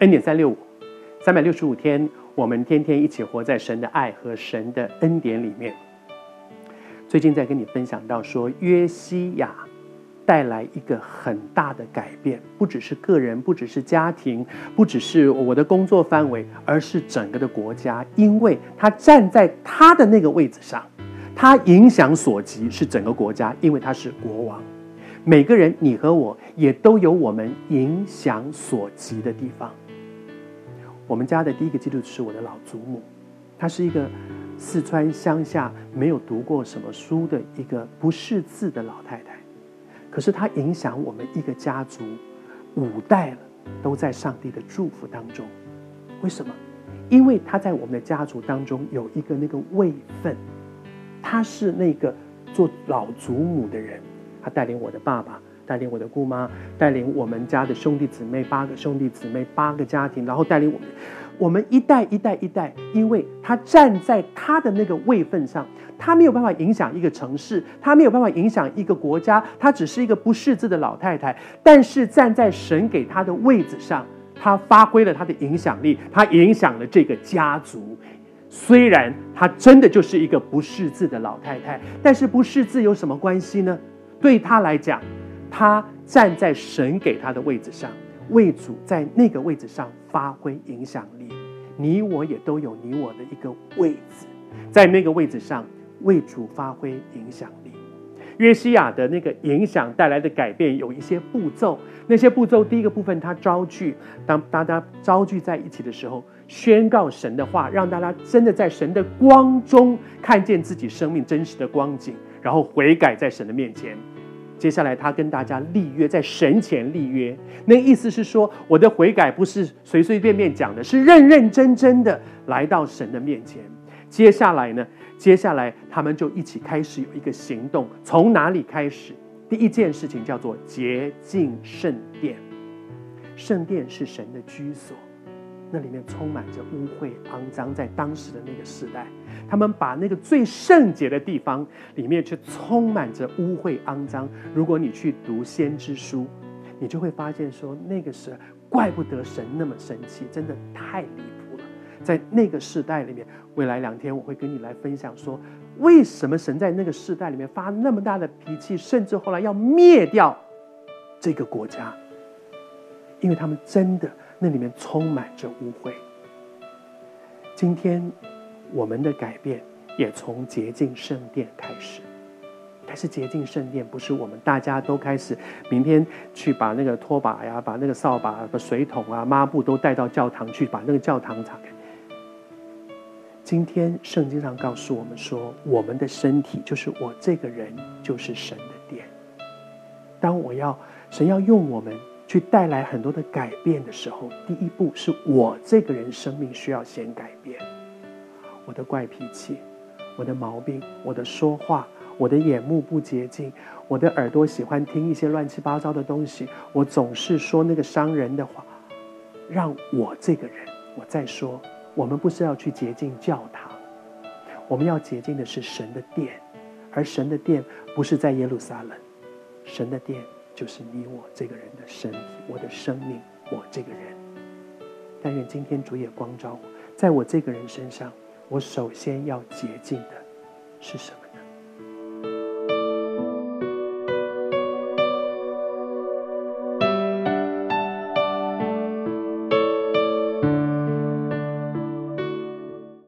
恩典三六五，三百六十五天，我们天天一起活在神的爱和神的恩典里面。最近在跟你分享到说，约西亚带来一个很大的改变，不只是个人，不只是家庭，不只是我的工作范围，而是整个的国家，因为他站在他的那个位置上，他影响所及是整个国家，因为他是国王。每个人，你和我也都有我们影响所及的地方。我们家的第一个基督徒是我的老祖母，她是一个四川乡下没有读过什么书的一个不识字的老太太，可是她影响我们一个家族五代了，都在上帝的祝福当中。为什么？因为她在我们的家族当中有一个那个位分，她是那个做老祖母的人。她带领我的爸爸，带领我的姑妈，带领我们家的兄弟姊妹，八个兄弟姊妹，八个家庭，然后带领我们，我们一代一代一代，因为他站在他的那个位份上，他没有办法影响一个城市，他没有办法影响一个国家，他只是一个不识字的老太太，但是站在神给他的位置上，他发挥了他的影响力，他影响了这个家族。虽然他真的就是一个不识字的老太太，但是不识字有什么关系呢？对他来讲，他站在神给他的位置上，为主在那个位置上发挥影响力。你我也都有你我的一个位置，在那个位置上为主发挥影响力。约西亚的那个影响带来的改变有一些步骤，那些步骤第一个部分，他招聚，当大家招聚在一起的时候，宣告神的话，让大家真的在神的光中看见自己生命真实的光景，然后悔改在神的面前。接下来，他跟大家立约，在神前立约。那意思是说，我的悔改不是随随便便讲的，是认认真真的来到神的面前。接下来呢？接下来他们就一起开始有一个行动。从哪里开始？第一件事情叫做洁净圣殿。圣殿是神的居所。那里面充满着污秽、肮脏，在当时的那个时代，他们把那个最圣洁的地方里面却充满着污秽、肮脏。如果你去读先知书，你就会发现说，那个时候怪不得神那么生气，真的太离谱了。在那个时代里面，未来两天我会跟你来分享说，为什么神在那个时代里面发那么大的脾气，甚至后来要灭掉这个国家，因为他们真的。那里面充满着污秽。今天我们的改变也从洁净圣殿开始，但是洁净圣殿不是我们大家都开始明天去把那个拖把呀、把那个扫把、把水桶啊、抹布都带到教堂去，把那个教堂敞开。今天圣经上告诉我们说，我们的身体就是我这个人就是神的殿。当我要神要用我们。去带来很多的改变的时候，第一步是我这个人生命需要先改变。我的怪脾气，我的毛病，我的说话，我的眼目不洁净，我的耳朵喜欢听一些乱七八糟的东西，我总是说那个伤人的话，让我这个人，我再说，我们不是要去洁净教堂，我们要洁净的是神的殿，而神的殿不是在耶路撒冷，神的殿。就是你我这个人的身体，我的生命，我这个人。但愿今天主也光照我，在我这个人身上，我首先要洁净的是什么呢？